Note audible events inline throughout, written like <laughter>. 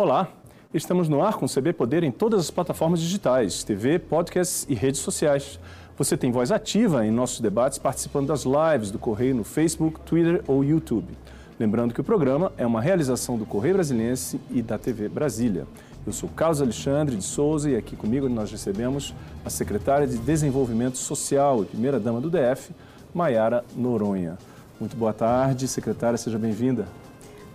Olá, estamos no ar com o CB Poder em todas as plataformas digitais, TV, podcasts e redes sociais. Você tem voz ativa em nossos debates participando das lives do Correio no Facebook, Twitter ou YouTube. Lembrando que o programa é uma realização do Correio Brasiliense e da TV Brasília. Eu sou Carlos Alexandre de Souza e aqui comigo nós recebemos a secretária de Desenvolvimento Social e primeira-dama do DF, Maiara Noronha. Muito boa tarde, secretária, seja bem-vinda.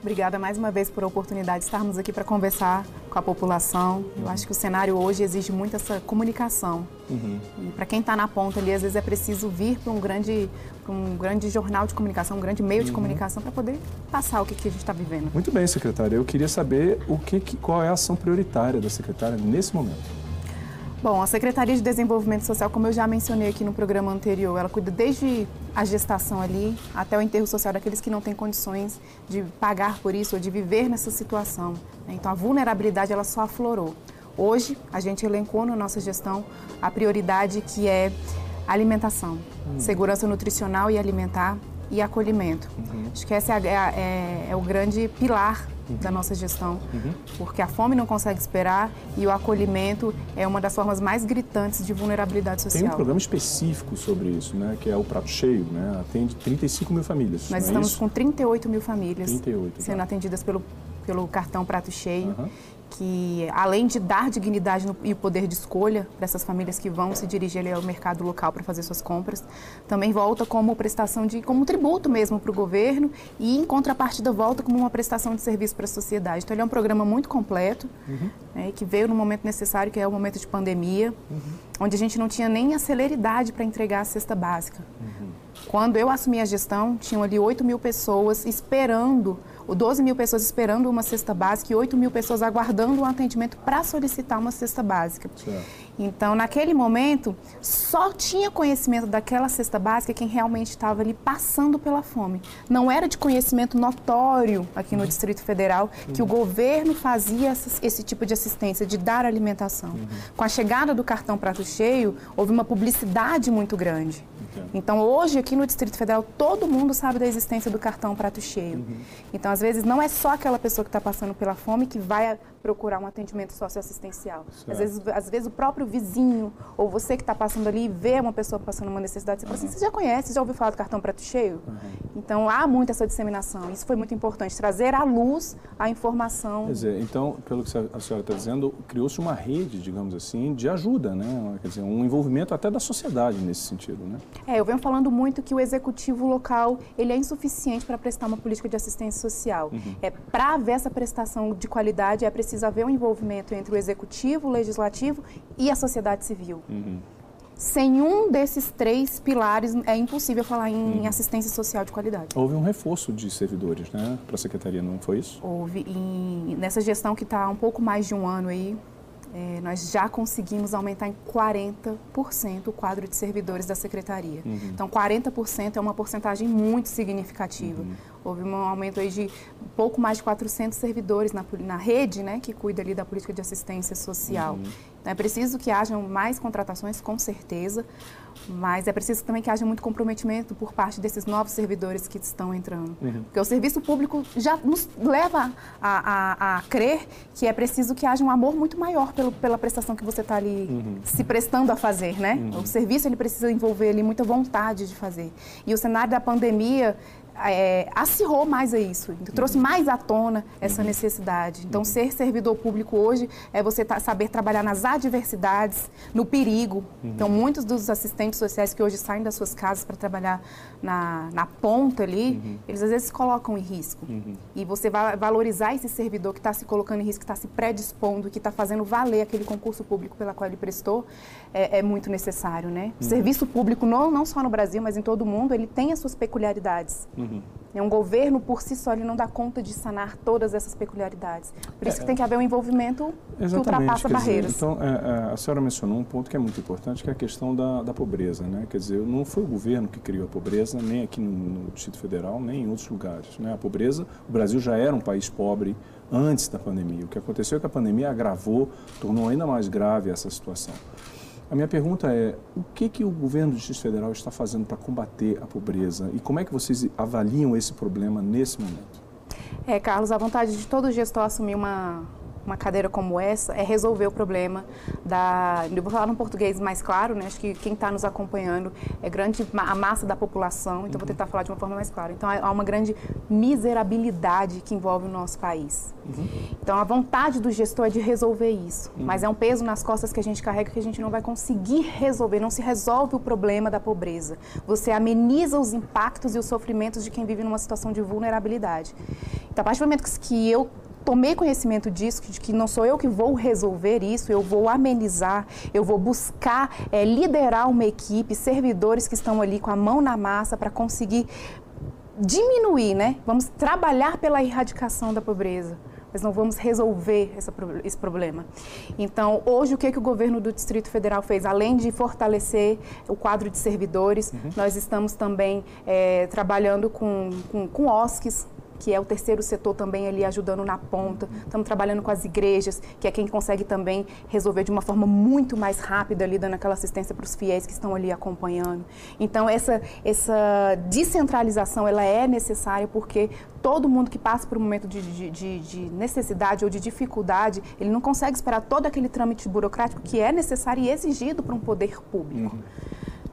Obrigada mais uma vez por a oportunidade de estarmos aqui para conversar com a população. Eu acho que o cenário hoje exige muito essa comunicação. Uhum. E para quem está na ponta ali, às vezes é preciso vir para um grande, um grande jornal de comunicação, um grande meio de uhum. comunicação para poder passar o que, que a gente está vivendo. Muito bem, secretária. Eu queria saber o que, qual é a ação prioritária da secretária nesse momento. Bom, a Secretaria de Desenvolvimento Social, como eu já mencionei aqui no programa anterior, ela cuida desde a gestação ali até o enterro social daqueles que não têm condições de pagar por isso ou de viver nessa situação. Né? Então, a vulnerabilidade ela só aflorou. Hoje, a gente elencou na nossa gestão a prioridade que é alimentação, hum. segurança nutricional e alimentar e acolhimento. Uhum. Acho que esse é, é, é o grande pilar uhum. da nossa gestão, uhum. porque a fome não consegue esperar e o acolhimento é uma das formas mais gritantes de vulnerabilidade social. Tem um programa específico sobre isso, né, que é o Prato Cheio, né, atende 35 mil famílias. Nós é estamos é com 38 mil famílias 38, sendo tá. atendidas pelo, pelo cartão Prato Cheio que além de dar dignidade no, e o poder de escolha para essas famílias que vão se dirigir ao mercado local para fazer suas compras, também volta como prestação de como tributo mesmo para o governo e em contrapartida volta como uma prestação de serviço para a sociedade. Então ele é um programa muito completo uhum. né, que veio no momento necessário que é o momento de pandemia, uhum. onde a gente não tinha nem a celeridade para entregar a cesta básica. Uhum. Quando eu assumi a gestão, tinham ali 8 mil pessoas esperando 12 mil pessoas esperando uma cesta básica e 8 mil pessoas aguardando um atendimento para solicitar uma cesta básica. Certo. Então, naquele momento, só tinha conhecimento daquela cesta básica quem realmente estava ali passando pela fome. Não era de conhecimento notório aqui no uhum. Distrito Federal que uhum. o governo fazia esse tipo de assistência, de dar alimentação. Uhum. Com a chegada do cartão Prato Cheio, houve uma publicidade muito grande. Então, hoje, aqui no Distrito Federal, todo mundo sabe da existência do cartão Prato Cheio. Uhum. Então, às vezes, não é só aquela pessoa que está passando pela fome que vai procurar um atendimento socioassistencial. Às vezes, às vezes, o próprio vizinho ou você que está passando ali vê uma pessoa passando uma necessidade, você uhum. fala assim, você já conhece, já ouviu falar do cartão Prato Cheio? Uhum. Então, há muito essa disseminação. Isso foi muito importante, trazer à luz a informação. Quer dizer, então, pelo que a senhora está dizendo, criou-se uma rede, digamos assim, de ajuda, né? Quer dizer, um envolvimento até da sociedade nesse sentido, né? É, eu venho falando muito que o executivo local ele é insuficiente para prestar uma política de assistência social. Uhum. É para haver essa prestação de qualidade é preciso haver um envolvimento entre o executivo, o legislativo e a sociedade civil. Uhum. Sem um desses três pilares é impossível falar em uhum. assistência social de qualidade. Houve um reforço de servidores, né, para a secretaria, não foi isso? Houve. E nessa gestão que está há um pouco mais de um ano aí, é, nós já conseguimos aumentar em 40% o quadro de servidores da secretaria. Uhum. Então, 40% é uma porcentagem muito significativa. Uhum. Houve um aumento aí de pouco mais de 400 servidores na, na rede, né, que cuida ali da política de assistência social. Uhum. Então, é preciso que hajam mais contratações, com certeza, mas é preciso também que haja muito comprometimento por parte desses novos servidores que estão entrando. Uhum. Porque o serviço público já nos leva a, a, a, crer que é preciso que haja um amor muito maior pelo, pela prestação que você está ali uhum. se prestando a fazer, né? Uhum. O serviço ele precisa envolver ali muita vontade de fazer. E o cenário da pandemia é, acirrou mais a isso, trouxe mais à tona essa uhum. necessidade. Então, uhum. ser servidor público hoje é você tá, saber trabalhar nas adversidades, no perigo. Uhum. Então, muitos dos assistentes sociais que hoje saem das suas casas para trabalhar na, na ponta ali, uhum. eles às vezes se colocam em risco. Uhum. E você vai valorizar esse servidor que está se colocando em risco, que está se predispondo, que está fazendo valer aquele concurso público pela qual ele prestou, é, é muito necessário, né? O uhum. serviço público, não, não só no Brasil, mas em todo o mundo, ele tem as suas peculiaridades. Uhum. É um governo por si só, ele não dá conta de sanar todas essas peculiaridades. Por isso é, que tem que haver um envolvimento que ultrapassa barreiras. Dizer, então, é, é, a senhora mencionou um ponto que é muito importante, que é a questão da, da, pobreza. Né? Quer dizer, não foi o governo que criou a pobreza, nem aqui no, no Distrito Federal, nem em outros lugares. Né? A pobreza, o Brasil já era um país pobre antes da pandemia. O que aconteceu é que a pandemia agravou, tornou ainda mais grave essa situação. A minha pergunta é: o que, que o governo do Distrito Federal está fazendo para combater a pobreza e como é que vocês avaliam esse problema nesse momento? É, Carlos, a vontade de todo gestor assumir uma, uma cadeira como essa é resolver o problema da. Eu vou falar no português mais claro, né? Acho que quem está nos acompanhando é grande a massa da população, então uhum. vou tentar falar de uma forma mais clara. Então há uma grande miserabilidade que envolve o nosso país. Uhum. Então a vontade do gestor é de resolver isso, uhum. mas é um peso nas costas que a gente carrega que a gente não vai conseguir resolver, não se resolve o problema da pobreza. Você ameniza os impactos e os sofrimentos de quem vive numa situação de vulnerabilidade. Então, a partir do momento que eu tomei conhecimento disso, de que não sou eu que vou resolver isso, eu vou amenizar, eu vou buscar é, liderar uma equipe, servidores que estão ali com a mão na massa para conseguir diminuir, né? Vamos trabalhar pela erradicação da pobreza mas não vamos resolver essa, esse problema. Então, hoje, o que, que o governo do Distrito Federal fez? Além de fortalecer o quadro de servidores, uhum. nós estamos também é, trabalhando com, com, com OSCs, que é o terceiro setor também ali ajudando na ponta. Estamos trabalhando com as igrejas, que é quem consegue também resolver de uma forma muito mais rápida ali, dando aquela assistência para os fiéis que estão ali acompanhando. Então, essa, essa descentralização, ela é necessária porque todo mundo que passa por um momento de, de, de, necessidade ou de dificuldade, ele não consegue esperar todo aquele trâmite burocrático que é necessário e exigido para um poder público. Uhum.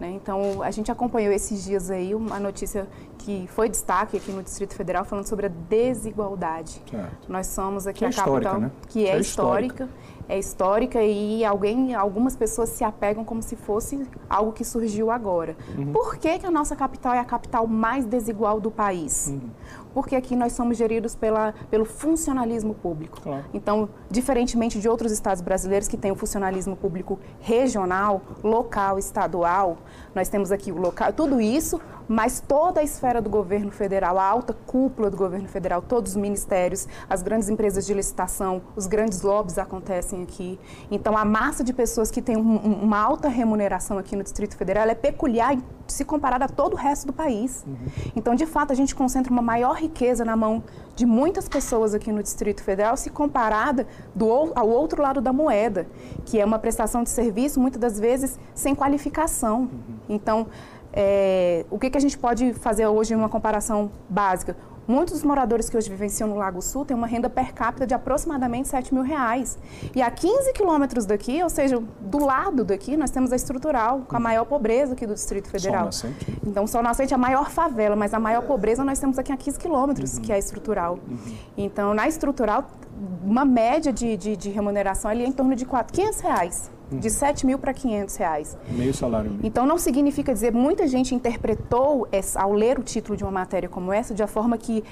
Né? Então, a gente acompanhou esses dias aí uma notícia que foi destaque aqui no Distrito Federal falando sobre a desigualdade. Certo. Nós somos aqui que a é capital né? que é, é histórica, é histórica e alguém, algumas pessoas se apegam como se fosse algo que surgiu agora. Uhum. Por que, que a nossa capital é a capital mais desigual do país? Uhum porque aqui nós somos geridos pela, pelo funcionalismo público. Claro. Então, diferentemente de outros estados brasileiros que têm o funcionalismo público regional, local, estadual, nós temos aqui o local, tudo isso, mas toda a esfera do governo federal, a alta cúpula do governo federal, todos os ministérios, as grandes empresas de licitação, os grandes lobbies acontecem aqui. Então, a massa de pessoas que tem um, uma alta remuneração aqui no Distrito Federal é peculiar se comparada a todo o resto do país. Uhum. Então, de fato, a gente concentra uma maior riqueza na mão de muitas pessoas aqui no Distrito Federal, se comparada do, ao outro lado da moeda, que é uma prestação de serviço, muitas das vezes, sem qualificação. Uhum. Então, é, o que, que a gente pode fazer hoje em uma comparação básica? Muitos dos moradores que hoje vivenciam no Lago Sul têm uma renda per capita de aproximadamente 7 mil reais. E a 15 quilômetros daqui, ou seja, do lado daqui, nós temos a estrutural, com a maior pobreza aqui do Distrito Federal. Sol Nascente. Então, Sol Nascente é a maior favela, mas a maior pobreza nós temos aqui a 15 quilômetros, uhum. que é a estrutural. Uhum. Então, na estrutural, uma média de, de, de remuneração ali é em torno de 4, 500 reais de 7 mil para 500 reais. Meio salário. Então, não significa dizer, muita gente interpretou, essa, ao ler o título de uma matéria como essa, de a forma que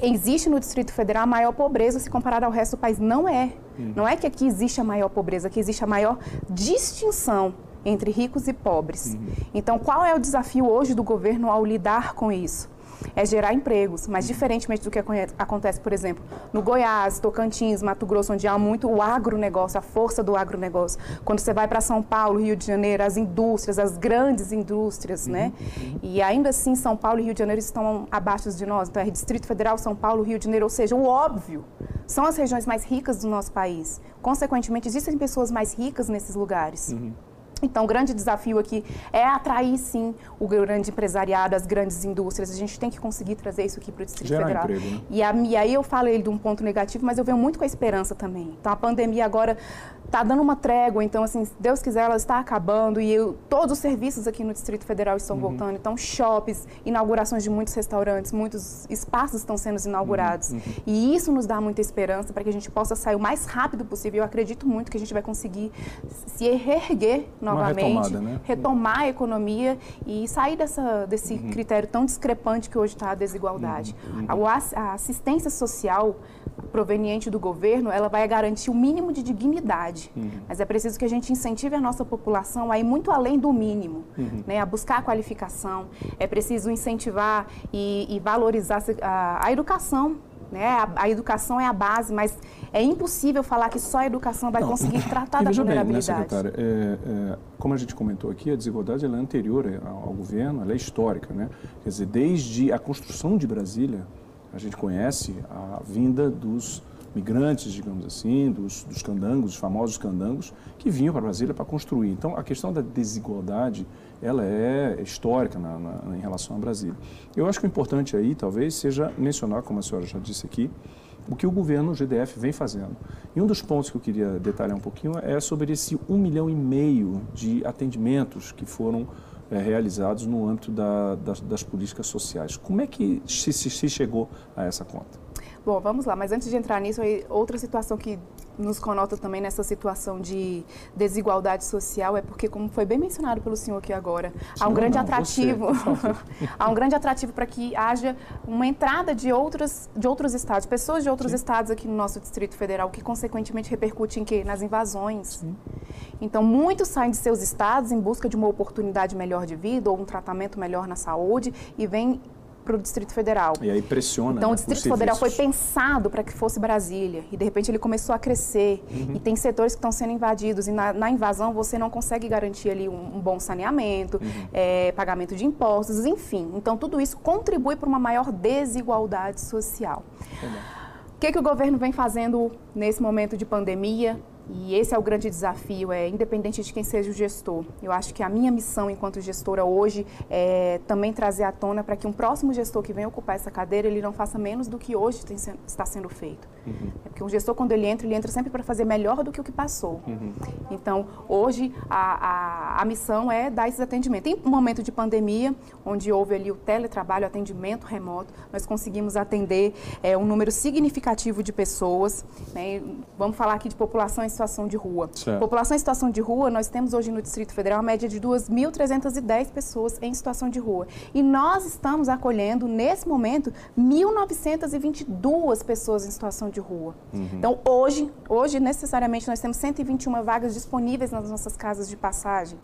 existe no Distrito Federal a maior pobreza se comparada ao resto do país. Não é. Uhum. Não é que aqui existe a maior pobreza, aqui existe a maior distinção entre ricos e pobres. Uhum. Então, qual é o desafio hoje do governo ao lidar com isso? É gerar empregos, mas diferentemente do que acontece, por exemplo, no Goiás, Tocantins, Mato Grosso, onde há muito o agronegócio, a força do agronegócio. Quando você vai para São Paulo, Rio de Janeiro, as indústrias, as grandes indústrias, né? Uhum. E ainda assim, São Paulo e Rio de Janeiro estão abaixo de nós. Então, é Distrito Federal, São Paulo, Rio de Janeiro, ou seja, o óbvio, são as regiões mais ricas do nosso país. Consequentemente, existem pessoas mais ricas nesses lugares. Uhum. Então, o grande desafio aqui é atrair, sim, o grande empresariado, as grandes indústrias. A gente tem que conseguir trazer isso aqui para o Distrito Gerar Federal. Emprego, né? e, a, e aí eu falei de um ponto negativo, mas eu venho muito com a esperança também. Então, a pandemia agora está dando uma trégua, então, assim, se Deus quiser, ela está acabando e eu, todos os serviços aqui no Distrito Federal estão uhum. voltando. Então, shoppings, inaugurações de muitos restaurantes, muitos espaços estão sendo inaugurados. Uhum. Uhum. E isso nos dá muita esperança para que a gente possa sair o mais rápido possível. Eu acredito muito que a gente vai conseguir se reerguer novamente, retomada, né? retomar a economia e sair dessa, desse uhum. critério tão discrepante que hoje está a desigualdade. Uhum. Uhum. A, a assistência social proveniente do governo, ela vai garantir o mínimo de dignidade. Uhum. Mas é preciso que a gente incentive a nossa população a ir muito além do mínimo, uhum. né, a buscar a qualificação. É preciso incentivar e, e valorizar a, a educação. Né? A, a, educação é a base, mas é impossível falar que só a educação vai Não. conseguir <laughs> tratar da vulnerabilidade. Bem, né, é, é, como a gente comentou aqui, a desigualdade é anterior ao, ao governo, ela é histórica. Né? Quer dizer, desde a construção de Brasília, a gente conhece a vinda dos migrantes, digamos assim, dos, dos candangos, os famosos candangos, que vinham para Brasília para construir. Então, a questão da desigualdade, ela é histórica na, na, em relação a Brasília. Eu acho que o importante aí, talvez, seja mencionar, como a senhora já disse aqui, o que o governo, o GDF, vem fazendo. E um dos pontos que eu queria detalhar um pouquinho é sobre esse um milhão e meio de atendimentos que foram é, realizados no âmbito da, das, das, políticas sociais. Como é que se, se chegou a essa conta? Bom, vamos lá, mas antes de entrar nisso, outra situação que nos conota também nessa situação de desigualdade social é porque, como foi bem mencionado pelo senhor aqui agora, há um grande não, atrativo, <laughs> há um grande atrativo para que haja uma entrada de outros, de outros estados, pessoas de outros Sim. estados aqui no nosso Distrito Federal, que consequentemente repercute em quê? Nas invasões. Sim. Então, muitos saem de seus estados em busca de uma oportunidade melhor de vida ou um tratamento melhor na saúde e vêm para o Distrito Federal. E aí pressiona. Então, né, o Distrito Federal foi pensado para que fosse Brasília. E, de repente, ele começou a crescer. Uhum. E tem setores que estão sendo invadidos. E na, na, invasão, você não consegue garantir ali um, um bom saneamento, uhum. é, pagamento de impostos, enfim. Então, tudo isso contribui para uma maior desigualdade social. O que, que o governo vem fazendo nesse momento de pandemia? E esse é o grande desafio, é independente de quem seja o gestor. Eu acho que a minha missão enquanto gestora hoje é também trazer à tona para que um próximo gestor que venha ocupar essa cadeira, ele não faça menos do que hoje tem, está sendo feito. Uhum. É porque um gestor, quando ele entra, ele entra sempre para fazer melhor do que o que passou. Uhum. Então, hoje, a, a, a, missão é dar esses atendimentos. Em um momento de pandemia, onde houve ali o teletrabalho, o atendimento remoto, nós conseguimos atender é, um número significativo de pessoas. Né? Vamos falar aqui de populações situação de rua. Certo. População em situação de rua, nós temos hoje no Distrito Federal a média de 2.310 pessoas em situação de rua. E nós estamos acolhendo, nesse momento, 1.922 pessoas em situação de rua. Uhum. Então, hoje, hoje, necessariamente, nós temos 121 vagas disponíveis nas nossas casas de passagem.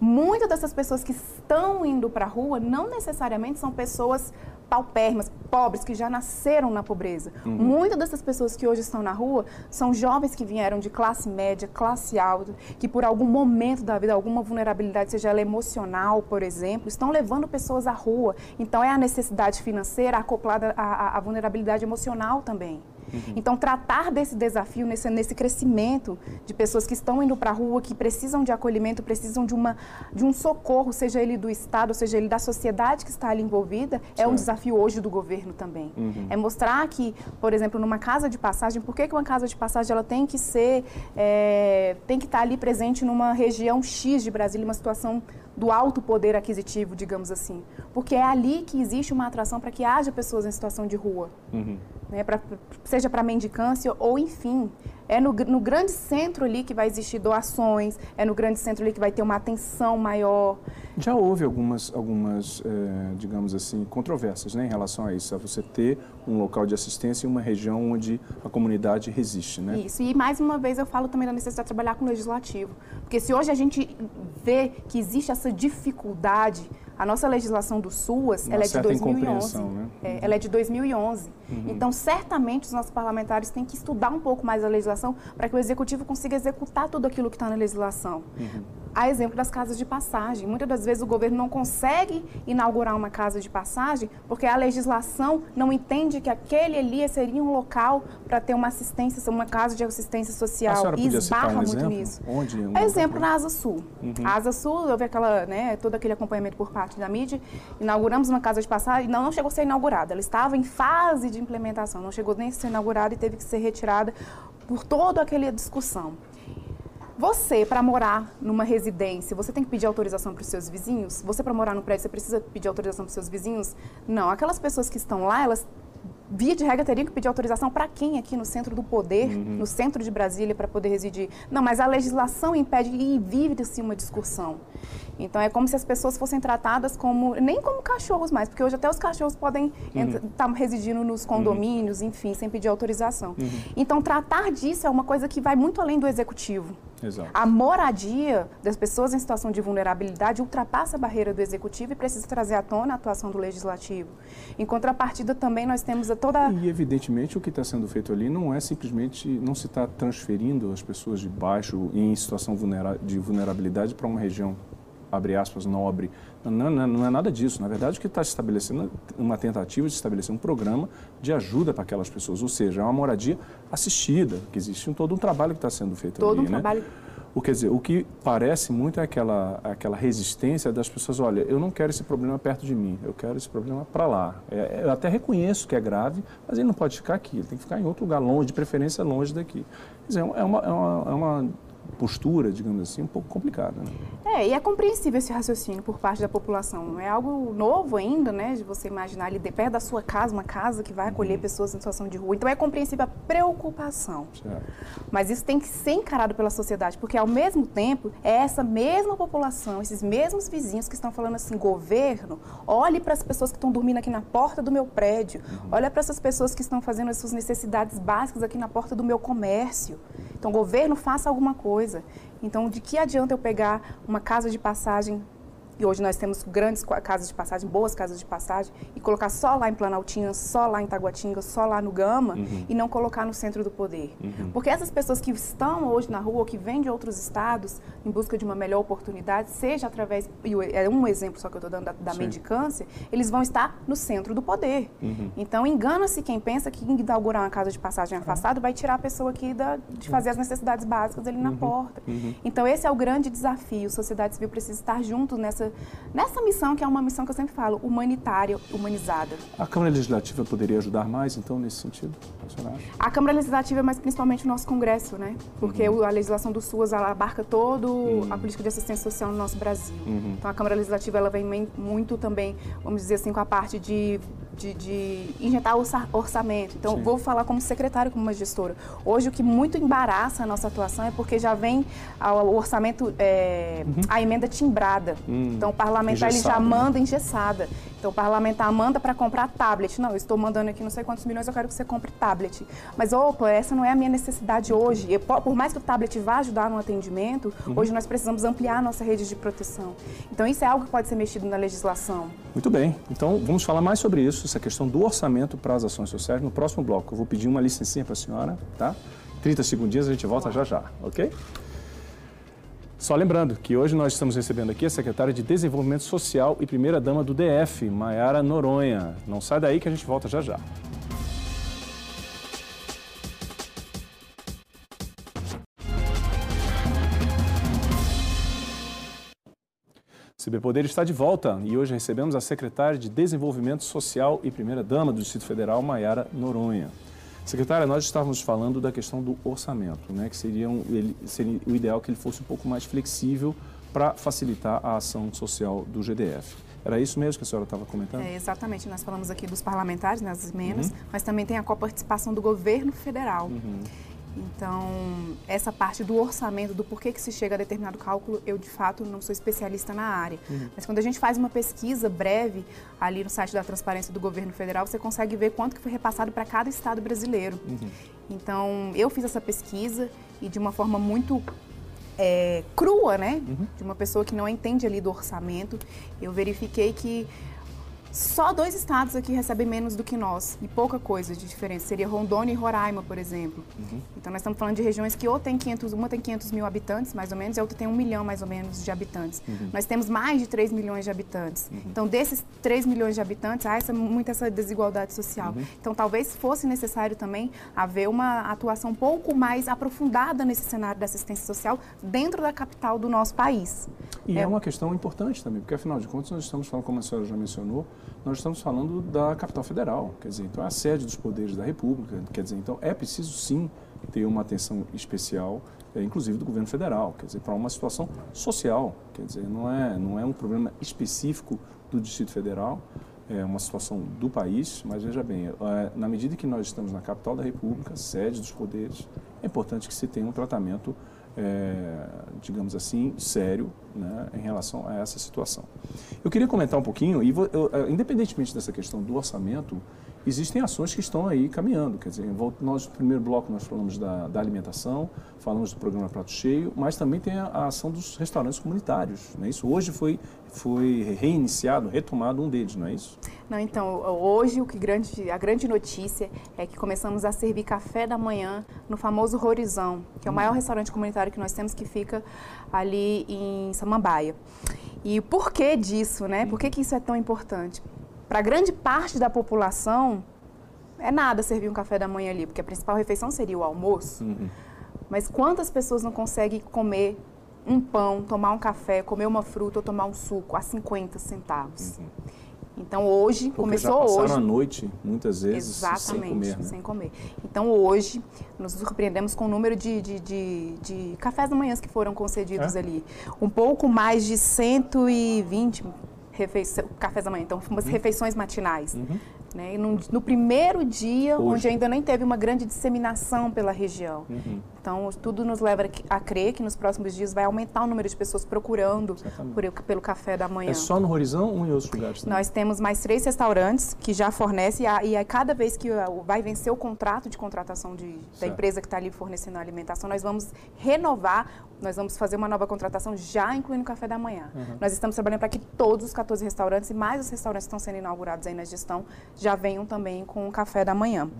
Muitas dessas pessoas que estão indo para a rua não necessariamente são pessoas paupérrimas, pobres, que já nasceram na pobreza. Uhum. Muitas dessas pessoas que hoje estão na rua são jovens que vieram de classe média, classe alta, que por algum momento da vida, alguma vulnerabilidade, seja ela emocional, por exemplo, estão levando pessoas à rua. Então é a necessidade financeira acoplada à, à vulnerabilidade emocional também. Uhum. Então, tratar desse desafio, nesse, nesse crescimento de pessoas que estão indo para a rua, que precisam de acolhimento, precisam de, uma, de um socorro, seja ele do Estado, seja ele da sociedade que está ali envolvida, certo. é um desafio hoje do governo também. Uhum. É mostrar que, por exemplo, numa casa de passagem, por que, que uma casa de passagem ela tem que ser, é, tem que estar ali presente numa região X de Brasília, uma situação do alto poder aquisitivo, digamos assim. Porque é ali que existe uma atração para que haja pessoas em situação de rua. Uhum. Né, pra, seja para mendicância ou, enfim, é no, no, grande centro ali que vai existir doações, é no grande centro ali que vai ter uma atenção maior. Já houve algumas, algumas é, digamos assim, controvérsias né, em relação a isso, a você ter um local de assistência em uma região onde a comunidade resiste, né? Isso, e mais uma vez eu falo também da necessidade de trabalhar com o legislativo, porque se hoje a gente vê que existe essa dificuldade a nossa legislação do SUAS, ela é de 2011. Né? É, ela é de 2011. Uhum. Então, certamente, os nossos parlamentares têm que estudar um pouco mais a legislação para que o executivo consiga executar tudo aquilo que está na legislação. Uhum. A exemplo das casas de passagem. Muitas das vezes o governo não consegue inaugurar uma casa de passagem porque a legislação não entende que aquele ali seria um local para ter uma assistência, uma casa de assistência social. E esbarra um muito exemplo? nisso. Onde? Um exemplo na Asa Sul. Uhum. A Asa Sul, houve aquela, né, todo aquele acompanhamento por parte da mídia. Inauguramos uma casa de passagem, não, não chegou a ser inaugurada. Ela estava em fase de implementação, não chegou nem a ser inaugurada e teve que ser retirada por toda aquela discussão. Você, para morar numa residência, você tem que pedir autorização para os seus vizinhos? Você, para morar no prédio, você precisa pedir autorização para os seus vizinhos? Não. Aquelas pessoas que estão lá, elas via de regra, teriam que pedir autorização para quem aqui no centro do poder, uhum. no centro de Brasília, para poder residir? Não, mas a legislação impede e vive-se uma discussão. Então, é como se as pessoas fossem tratadas como, nem como cachorros mais, porque hoje até os cachorros podem estar uhum. tá residindo nos condomínios, uhum. enfim, sem pedir autorização. Uhum. Então, tratar disso é uma coisa que vai muito além do executivo. Exato. A moradia das pessoas em situação de vulnerabilidade ultrapassa a barreira do executivo e precisa trazer à tona a atuação do legislativo. Em contrapartida, também nós temos a toda. E, evidentemente, o que está sendo feito ali não é simplesmente. não se está transferindo as pessoas de baixo em situação de vulnerabilidade para uma região abre aspas, nobre. Não, não, não, é nada disso. Na verdade, o que está estabelecendo é uma tentativa de estabelecer um programa de ajuda para aquelas pessoas, ou seja, é uma moradia assistida, que existe todo um trabalho que está sendo feito todo ali. Um né? trabalho O, quer dizer, o que parece muito é aquela, aquela resistência das pessoas, olha, eu não quero esse problema perto de mim, eu quero esse problema para lá. É, eu até reconheço que é grave, mas ele não pode ficar aqui, ele tem que ficar em outro lugar, longe, de preferência longe daqui. Quer dizer, é uma, é uma, é uma postura, digamos assim, um pouco complicada. Né? É, e é compreensível esse raciocínio por parte da população. É algo novo ainda, né, de você imaginar ali de perto da sua casa, uma casa que vai acolher uhum. pessoas em situação de rua. Então é compreensível a preocupação. Certo. Mas isso tem que ser encarado pela sociedade, porque ao mesmo tempo é essa mesma população, esses mesmos vizinhos que estão falando assim, governo, olhe para as pessoas que estão dormindo aqui na porta do meu prédio, uhum. olha para essas pessoas que estão fazendo as suas necessidades básicas aqui na porta do meu comércio. Então, governo, faça alguma coisa. Então, de que adianta eu pegar uma casa de passagem e hoje nós temos grandes casas de passagem, boas casas de passagem, e colocar só lá em Planaltina, só lá em Taguatinga, só lá no Gama, uhum. e não colocar no centro do poder. Uhum. Porque essas pessoas que estão hoje na rua, que vêm de outros estados em busca de uma melhor oportunidade, seja através, é um exemplo só que eu estou dando da, da mendicância, eles vão estar no centro do poder. Uhum. Então, engana-se quem pensa que inaugurar uma casa de passagem afastada vai tirar a pessoa aqui da, de fazer as necessidades básicas ali na uhum. porta. Uhum. Então, esse é o grande desafio. A sociedade civil precisa estar junto nessa nessa, nessa missão, que é uma missão que eu sempre falo, humanitária, humanizada. A Câmara Legislativa poderia ajudar mais, então, nesse sentido? A Câmara Legislativa, mas principalmente o nosso Congresso, né? Porque uhum. a legislação do SUAS abarca todo uhum. a política de assistência social no nosso Brasil. Uhum. Então, a Câmara Legislativa ela vem muito também, vamos dizer assim, com a parte de de, de, injetar orçamento. Então, Sim. vou falar como secretário, como uma gestora. Hoje, o que muito embaraça a nossa atuação é porque já vem o orçamento, é, uhum. a emenda timbrada. Hum. Então, o parlamentar ele já né? manda engessada. Então, o parlamentar manda para comprar tablet. Não, eu estou mandando aqui não sei quantos milhões, eu quero que você compre tablet. Mas, opa, essa não é a minha necessidade hoje. Eu, por mais que o tablet vá ajudar no atendimento, uhum. hoje nós precisamos ampliar a nossa rede de proteção. Então, isso é algo que pode ser mexido na legislação. Muito bem. Então, vamos falar mais sobre isso, essa questão do orçamento para as ações sociais no próximo bloco. Eu vou pedir uma licencinha para a senhora, tá? 30 segundinhos, a gente volta já já, ok? Só lembrando que hoje nós estamos recebendo aqui a secretária de Desenvolvimento Social e primeira-dama do DF, Maiara Noronha. Não sai daí que a gente volta já já. CB Poder está de volta e hoje recebemos a secretária de Desenvolvimento Social e primeira-dama do Distrito Federal, Maiara Noronha. Secretária, nós estávamos falando da questão do orçamento, né, que seria, um, ele, seria o ideal que ele fosse um pouco mais flexível para facilitar a ação social do GDF. Era isso mesmo que a senhora estava comentando? É, exatamente. Nós falamos aqui dos parlamentares, né, das emendas, uhum. mas também tem a coparticipação do governo federal. Uhum. Então, essa parte do orçamento, do porquê que se chega a determinado cálculo, eu de fato não sou especialista na área. Uhum. Mas quando a gente faz uma pesquisa breve ali no site da Transparência do Governo Federal, você consegue ver quanto que foi repassado para cada estado brasileiro. Uhum. Então, eu fiz essa pesquisa e de uma forma muito é, crua, né? Uhum. De uma pessoa que não entende ali do orçamento, eu verifiquei que só dois estados aqui recebem menos do que nós, e pouca coisa de diferença. Seria Rondônia e Roraima, por exemplo. Uhum. Então, nós estamos falando de regiões que ou tem 500, uma tem 500 mil habitantes, mais ou menos, e a outra tem um milhão, mais ou menos, de habitantes. Uhum. Nós temos mais de 3 milhões de habitantes. Uhum. Então, desses 3 milhões de habitantes, há essa, muita essa desigualdade social. Uhum. Então, talvez fosse necessário também haver uma atuação um pouco mais aprofundada nesse cenário da assistência social dentro da capital do nosso país. E é, é uma questão importante também, porque, afinal de contas, nós estamos falando, como a senhora já mencionou, nós estamos falando da capital federal, quer dizer, então é a sede dos poderes da República, quer dizer, então é preciso sim ter uma atenção especial, é, inclusive do governo federal, quer dizer, para uma situação social, quer dizer, não é, não é um problema específico do Distrito Federal, é uma situação do país, mas veja bem, é, na medida que nós estamos na capital da República, sede dos poderes, é importante que se tenha um tratamento é, digamos assim, sério né, em relação a essa situação. Eu queria comentar um pouquinho, e vou, eu, é, independentemente dessa questão do orçamento, existem ações que estão aí caminhando. Quer dizer, nós, no primeiro bloco, nós falamos da, da alimentação, falamos do programa Prato Cheio, mas também tem a, a ação dos restaurantes comunitários. Né? Isso hoje foi, foi reiniciado, retomado um deles, não é isso? Não, então, hoje o que grande, a grande notícia é que começamos a servir café da manhã no famoso Horizão, que é o hum. maior restaurante comunitário que nós temos, que fica ali em Samambaia. E por que disso, né? Por que, que isso é tão importante? Para grande parte da população, é nada servir um café da manhã ali, porque a principal refeição seria o almoço. Uhum. Mas quantas pessoas não conseguem comer um pão, tomar um café, comer uma fruta ou tomar um suco a 50 centavos? Uhum. Então hoje Porque começou já passaram hoje. a noite muitas vezes Exatamente, sem comer. Né? sem comer. Então hoje nos surpreendemos com o número de, de, de, de cafés da manhã que foram concedidos É? ali. Um pouco mais de 120 cafés da manhã, então umas refeições matinais. Uhum. Né? E no, no primeiro dia, Hoje. onde ainda nem teve uma grande disseminação pela região. Uhum. Então, tudo nos leva a crer que nos próximos dias vai aumentar o número de pessoas procurando por- pelo café da manhã. É só no Horizon ou em outros lugares também? Nós temos mais três restaurantes que já fornecem, e a, cada vez que vai vencer o contrato de contratação de- da empresa que está ali fornecendo a alimentação, nós vamos renovar, nós vamos fazer uma nova contratação já incluindo o café da manhã. Uhum. Nós estamos trabalhando para que todos os 14 restaurantes e mais os restaurantes que estão sendo inaugurados aí na gestão já venham também com o café da manhã.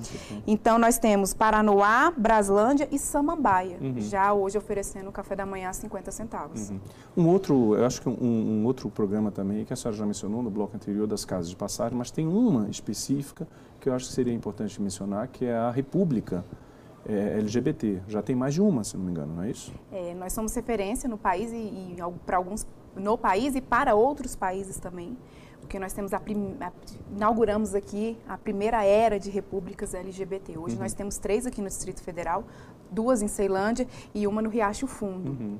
Então, nós temos Paranoá, Braslândia e Samambaia, Uhum. já hoje oferecendo o café da manhã a 50 centavos. Uhum. Um outro, eu acho que um, um outro programa também, que a senhora já mencionou no bloco anterior das casas de passagem, mas tem uma específica que eu acho que seria importante mencionar, que é a República eh, LGBT. Já tem mais de uma, se não me engano, não é isso? É, nós somos referência no país e, e para alguns no país e para outros países também, porque nós temos a, prim, a inauguramos aqui a primeira era de repúblicas LGBT. Hoje Uhum. nós temos três aqui no Distrito Federal, duas em Ceilândia e uma no Riacho Fundo. Uhum.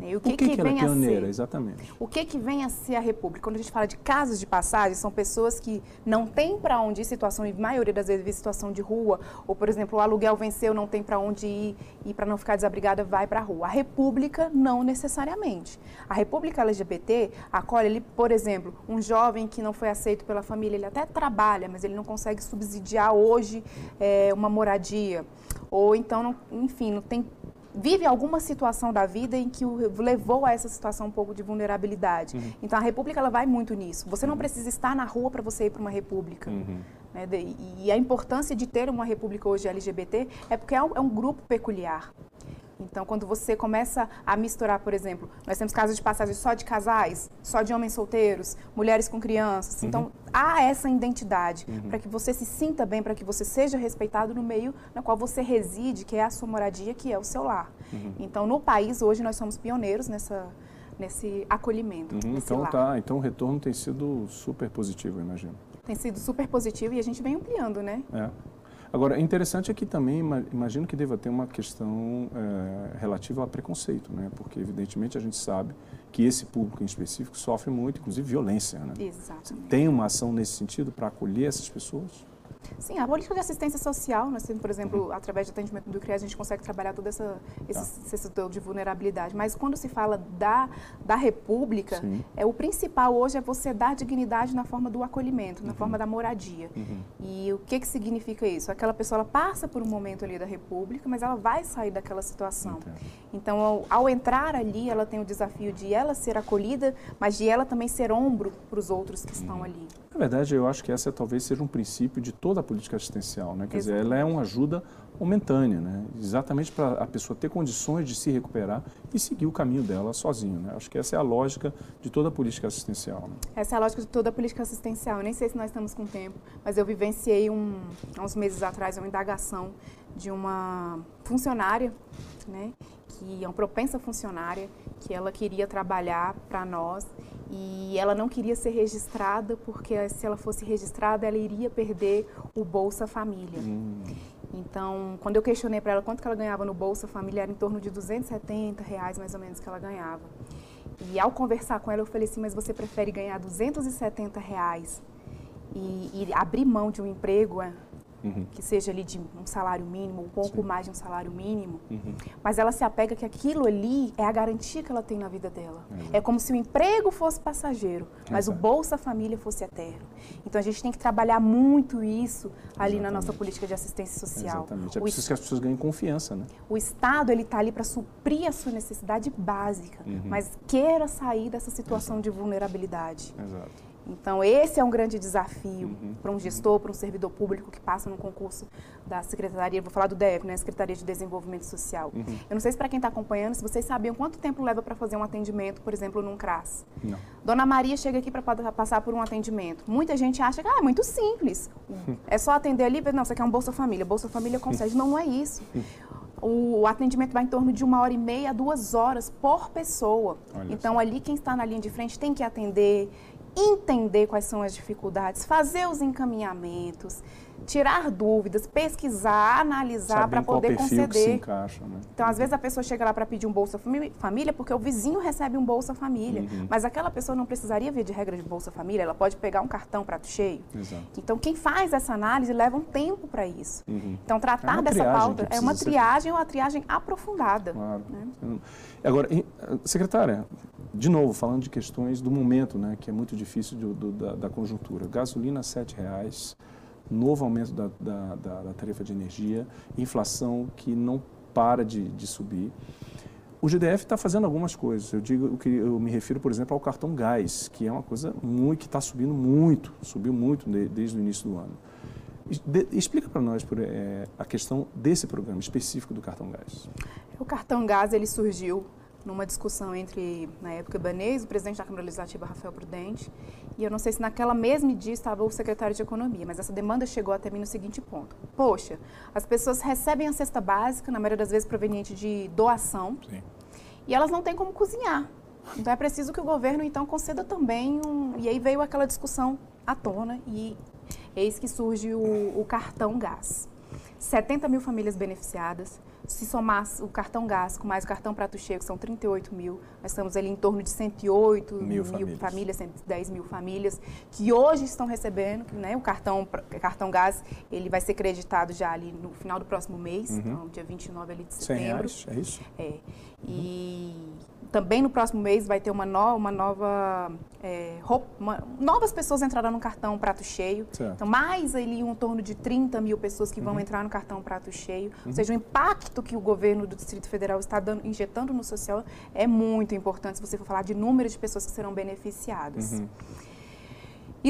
E o Por que, que, que ela é vem a pioneira, ser? exatamente? O que, que vem a ser a República? Quando a gente fala de casas de passagem, são pessoas que não têm para onde ir, situação, e maioria das vezes, situação de rua, ou, por exemplo, o aluguel venceu, não tem para onde ir, e para não ficar desabrigada, vai para a rua. A República, não necessariamente. A República LGBT acolhe ali, por exemplo, um jovem que não foi aceito pela família, ele até trabalha, mas ele não consegue subsidiar hoje eh, uma moradia. Ou então, não- enfim, não tem vive alguma situação da vida em que o levou a essa situação um pouco de vulnerabilidade. Então a república ela vai muito nisso. Você não precisa estar na rua para você ir para uma república. Uhum. né? E a importância de ter uma república hoje LGBT é porque é um, é um grupo peculiar. Então, quando você começa a misturar, por exemplo, nós temos casas de passagem só de casais, só de homens solteiros, mulheres com crianças. Então, há essa identidade para que você se sinta bem, para que você seja respeitado no meio no qual você reside, que é a sua moradia, que é o seu lar. Então, no país, hoje, nós somos pioneiros nessa, nesse acolhimento. Uhum, nesse Então lar. tá, então o retorno tem sido super positivo, eu imagino. Tem sido super positivo e a gente vem ampliando, né? É. Agora, interessante é que também ima- imagino que deva ter uma questão é, relativa ao preconceito, né? Porque evidentemente a gente sabe que esse público em específico sofre muito, inclusive violência, né? Exatamente. Tem uma ação nesse sentido para acolher essas pessoas? Sim, a política de assistência social, nós temos, por Uhum. exemplo, através do atendimento do CREAS, a gente consegue trabalhar todo essa, esse, Tá. esse setor de vulnerabilidade. Mas quando se fala da, da república, Sim. é o principal hoje é você dar dignidade na forma do acolhimento, Uhum. na forma da moradia. E o que, que significa isso? Aquela pessoa ela passa por um momento ali da república, mas ela vai sair daquela situação. Entendo. Então, ao, ao entrar ali, ela tem o desafio de ela ser acolhida, mas de ela também ser ombro para os outros que Uhum. estão ali. Na verdade, eu acho que essa talvez seja um princípio de toda a política assistencial, né? Quer dizer, ela é uma ajuda momentânea, né? Exatamente para a pessoa ter condições de se recuperar e seguir o caminho dela sozinho, né? Acho que essa é a lógica de toda a política assistencial, né? Essa é a lógica de toda a política assistencial. Eu nem sei se nós estamos com tempo, mas eu vivenciei um, há uns meses atrás uma indagação de uma funcionária, né, que é uma propensa funcionária, que ela queria trabalhar para nós e ela não queria ser registrada porque se ela fosse registrada ela iria perder o Bolsa Família. Hum, Então, quando eu questionei para ela quanto que ela ganhava no Bolsa Família, era em torno de 270 reais mais ou menos que ela ganhava. E ao conversar com ela, eu falei assim, mas você prefere ganhar 270 reais e, e abrir mão de um emprego é, uhum, que seja ali de um salário mínimo, um pouco Sim. mais de um salário mínimo, uhum. mas ela se apega que aquilo ali é a garantia que ela tem na vida dela. Exato. É como se o emprego fosse passageiro, mas Exato. o Bolsa Família fosse eterno. Então a gente tem que trabalhar muito isso ali na nossa Exatamente. política de assistência social. Exatamente. É O preciso que as pessoas ganhem confiança, né? o Estado ele está ali para suprir a sua necessidade básica, Uhum. mas queira sair dessa situação de vulnerabilidade. Exato. Então esse é um grande desafio Uhum. para um gestor, para um servidor público que passa no concurso da Secretaria, vou falar do DEV, né, Secretaria de Desenvolvimento Social. Uhum. Eu não sei se para quem está acompanhando, se vocês sabiam quanto tempo leva para fazer um atendimento, por exemplo, num CRAS. Não. Dona Maria chega aqui para passar por um atendimento. Muita gente acha que ah, é muito simples. <laughs> É só atender ali, não, você quer um Bolsa Família. Bolsa Família concede. Não, não é isso. o atendimento vai em torno de uma hora e meia a duas horas por pessoa. Olha então, só. ali, quem está na linha de frente tem que atender, entender quais são as dificuldades, fazer os encaminhamentos, tirar dúvidas, pesquisar, analisar para poder conceder. encaixa, né? Então, às vezes, a pessoa chega lá para pedir um Bolsa Família porque o vizinho recebe um Bolsa Família. Uhum. Mas aquela pessoa não precisaria ver de regra de Bolsa Família, ela pode pegar um cartão prato cheio. Exato. Então, quem faz essa análise leva um tempo para isso. Uhum. Então, É tratar uma dessa pauta é uma ser triagem ou uma triagem aprofundada. Claro. Né? Agora, em- secretária, de novo, falando de questões do momento, né, que é muito difícil do- da, da conjuntura. Gasolina 7 reais, novo aumento da, da, da- tarifa de energia, inflação que não para de, de subir. O GDF está fazendo algumas coisas. Eu digo, que eu me refiro, por exemplo, ao cartão gás, que é uma coisa muito que está subindo muito, subiu muito de- desde o início do ano. De- explica para nós por, eh, a questão desse programa específico do cartão gás. O cartão gás ele surgiu numa discussão entre, na época, Ibanez, o presidente da Câmara Legislativa, Rafael Prudente, e eu não sei se naquela mesma dia estava o secretário de Economia, mas essa demanda chegou até mim no seguinte ponto. Poxa, as pessoas recebem a cesta básica, na maioria das vezes proveniente de doação, Sim. e elas não têm como cozinhar. Então é preciso que o governo então conceda também um. E aí veio aquela discussão à tona e eis que surge o, o cartão gás. 70 mil famílias beneficiadas. Se somar o cartão gás com mais o cartão prato cheio, que são 38 mil, nós estamos ali em torno de 108 Mil mil, famílias. famílias, 110 mil famílias, que hoje estão recebendo, né, o cartão, cartão gás, ele vai ser creditado já ali no final do próximo mês, então dia 29 ali de 100 setembro. reais, é isso? É. E também no próximo mês vai ter uma, no, uma nova. é, roupa- uma- novas pessoas entrarão no cartão prato cheio. Certo. Então, mais ali um torno de 30 mil pessoas que vão entrar no cartão prato cheio. Ou seja, o impacto que o governo do Distrito Federal está dando, injetando no social é muito importante se você for falar de número de pessoas que serão beneficiadas. Uhum.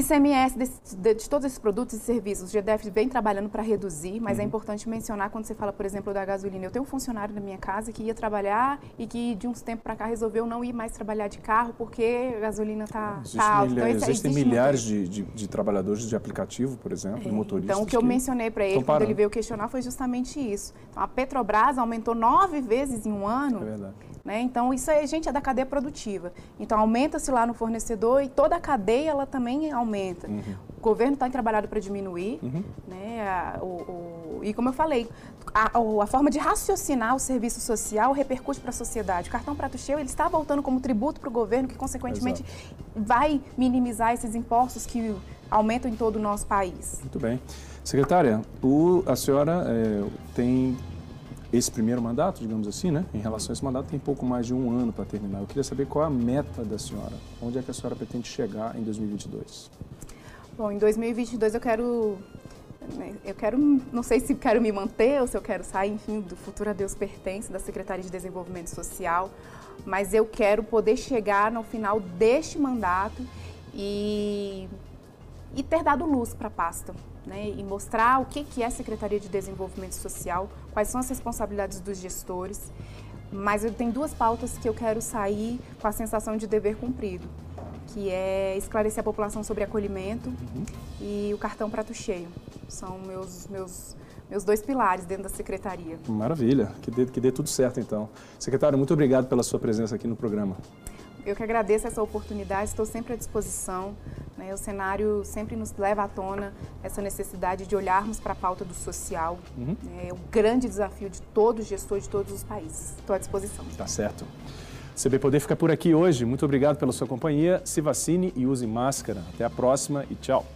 ICMS desse- de, de todos esses produtos e serviços, o GDF vem trabalhando para reduzir, mas é Uhum. importante mencionar quando você fala, por exemplo, da gasolina. Eu tenho um funcionário na minha casa que ia trabalhar e que de uns tempos para cá resolveu não ir mais trabalhar de carro porque a gasolina está Existem, tá alta. milha- Então, existem existe milhares de, de, de trabalhadores de aplicativo, por exemplo, de motoristas. Então, o que eu mencionei para ele quando ele veio questionar foi justamente isso. Então, a Petrobras aumentou nove vezes em um ano É verdade. Né? Então, isso aí, gente, é da cadeia produtiva. Então, aumenta-se lá no fornecedor e toda a cadeia ela também aumenta. O governo está trabalhado para diminuir, né? A- o- o- e como eu falei, a, a forma de raciocinar o serviço social repercute para a sociedade. O cartão prato cheio ele está voltando como tributo para o governo, que consequentemente vai minimizar esses impostos que aumentam em todo o nosso país. Muito bem. Secretária, o- a senhora eh, tem esse primeiro mandato, digamos assim, né? Em relação a esse mandato, tem pouco mais de um ano para terminar. Eu queria saber qual é a meta da senhora. Onde é que a senhora pretende chegar em 2022? Bom, em 2022 eu quero, né, eu quero, não sei se quero me manter ou se eu quero sair, enfim, do futuro a Deus pertence, da Secretaria de Desenvolvimento Social, mas eu quero poder chegar no final deste mandato e, e ter dado luz para a pasta, né, e mostrar o que, que é Secretaria de Desenvolvimento Social, quais são as responsabilidades dos gestores, mas eu tenho duas pautas que eu quero sair com a sensação de dever cumprido que é esclarecer a população sobre acolhimento e o cartão prato cheio. São meus, meus, meus dois pilares dentro da secretaria. Maravilha, que dê, que dê tudo certo então. Secretário, muito obrigado pela sua presença aqui no programa. Eu que agradeço essa oportunidade, estou sempre à disposição. né? O cenário sempre nos leva à tona essa necessidade de olharmos para a pauta do social. Uhum. É o grande desafio de todo gestor de todos os países. Estou à disposição. Tá certo. CB Poder fica por aqui hoje. Muito obrigado pela sua companhia. Se vacine e use máscara. Até a próxima e tchau.